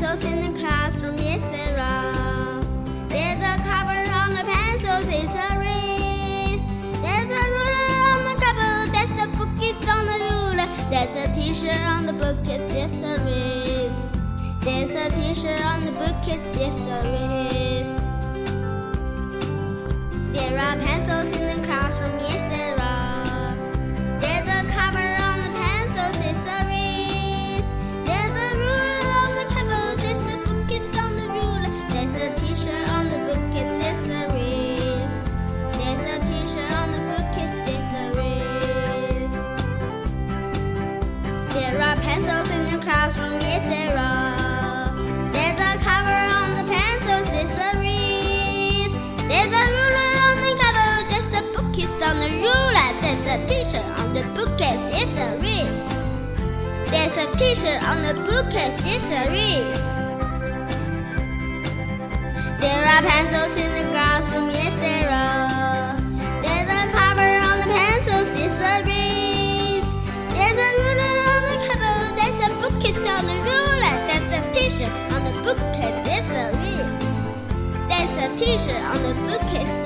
pencils in the classroom, yes, there are. There's a cover on the pencils, it's a wreath. There's a ruler on the cover, there's a bookies on the ruler. There's a t-shirt on the book, yes, yes, there is. There's a t-shirt on the book, yes, yes, there is. Pencils in the classroom, yes, there are. There's a cover on the pencils, it's a wreath. There's a ruler on the cover, there's a book, it's on the ruler. There's a t-shirt on the bookcase, it's a wreath. There's a t-shirt on the bookcase, it's a wreath. There are pencils in the classroom, t-shirt on the bookcase.